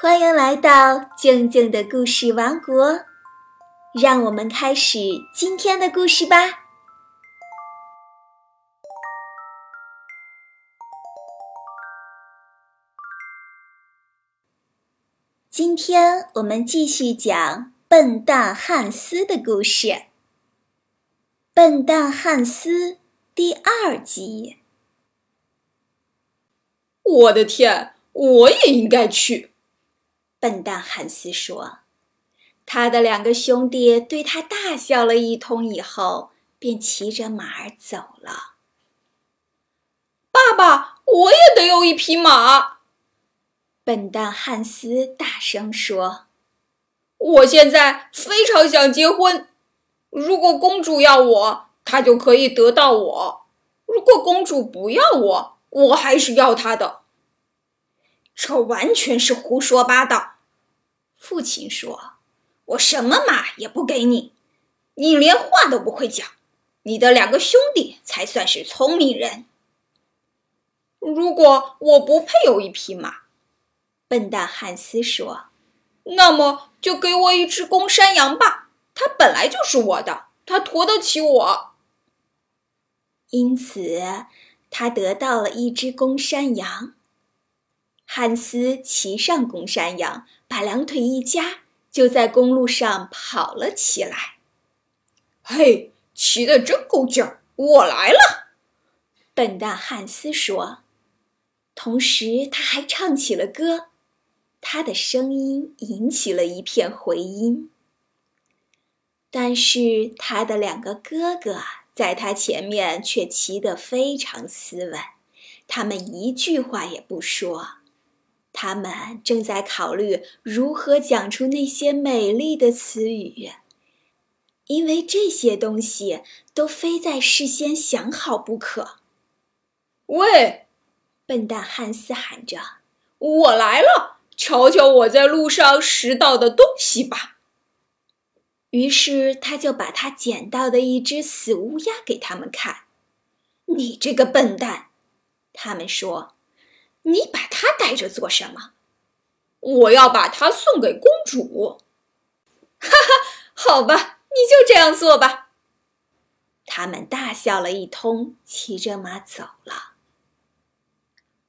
欢迎来到静静的故事王国，让我们开始今天的故事吧。今天我们继续讲笨蛋汉斯的故事，《笨蛋汉斯》第二集。我的天，我也应该去。笨蛋汉斯说：“他的两个兄弟对他大笑了一通，以后便骑着马儿走了。”爸爸，我也得有一匹马！笨蛋汉斯大声说：“我现在非常想结婚。如果公主要我，她就可以得到我；如果公主不要我，我还是要她的。”这完全是胡说八道！父亲说：“我什么马也不给你，你连话都不会讲。你的两个兄弟才算是聪明人。”如果我不配有一匹马，笨蛋汉斯说：“那么就给我一只公山羊吧，它本来就是我的，它驮得起我。”因此，他得到了一只公山羊。汉斯骑上公山羊，把两腿一夹，就在公路上跑了起来。嘿，骑得真够劲儿！我来了，笨蛋汉斯说。同时，他还唱起了歌，他的声音引起了一片回音。但是，他的两个哥哥在他前面却骑得非常斯文，他们一句话也不说。他们正在考虑如何讲出那些美丽的词语，因为这些东西都非在事先想好不可。喂，笨蛋汉斯喊着：“我来了！瞧瞧我在路上拾到的东西吧。”于是他就把他捡到的一只死乌鸦给他们看。“你这个笨蛋！”他们说。你把它带着做什么？我要把它送给公主。哈哈，好吧，你就这样做吧。他们大笑了一通，骑着马走了。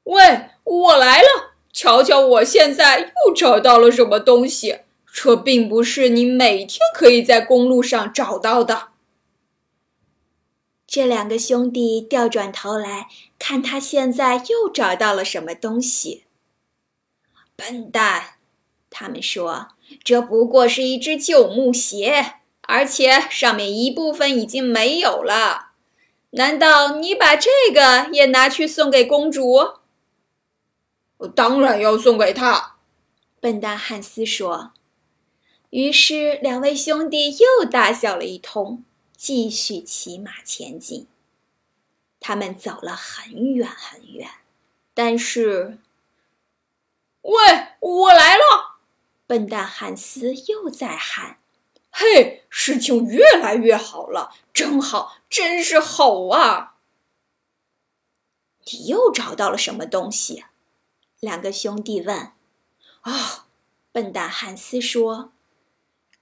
喂，我来了！瞧瞧，我现在又找到了什么东西？这并不是你每天可以在公路上找到的。这两个兄弟掉转头来看，他现在又找到了什么东西。笨蛋，他们说：“这不过是一只旧木鞋，而且上面一部分已经没有了。难道你把这个也拿去送给公主？”“我当然要送给她。”笨蛋汉斯说。于是，两位兄弟又大笑了一通。继续骑马前进。他们走了很远很远，但是，喂，我来了！笨蛋汉斯又在喊：“嘿，事情越来越好了，真好，真是好啊！”你又找到了什么东西？两个兄弟问。啊，笨蛋汉斯说：“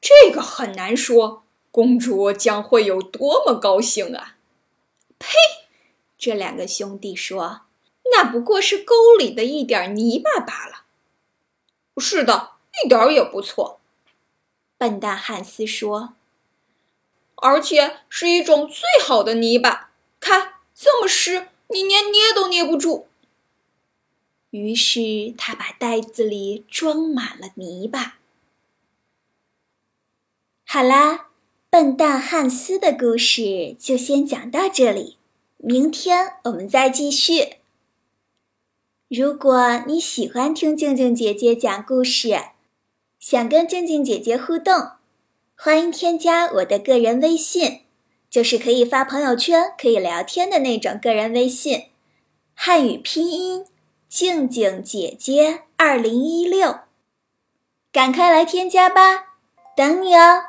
这个很难说。”公主将会有多么高兴啊！呸！这两个兄弟说：“那不过是沟里的一点泥巴罢了。”是的，一点也不错。笨蛋汉斯说：“而且是一种最好的泥巴，看这么湿，你连捏都捏不住。”于是他把袋子里装满了泥巴。好啦。笨蛋汉斯的故事就先讲到这里，明天我们再继续。如果你喜欢听静静姐姐讲故事，想跟静静姐姐互动，欢迎添加我的个人微信，就是可以发朋友圈、可以聊天的那种个人微信，汉语拼音静静姐姐二零一六，赶快来添加吧，等你哦。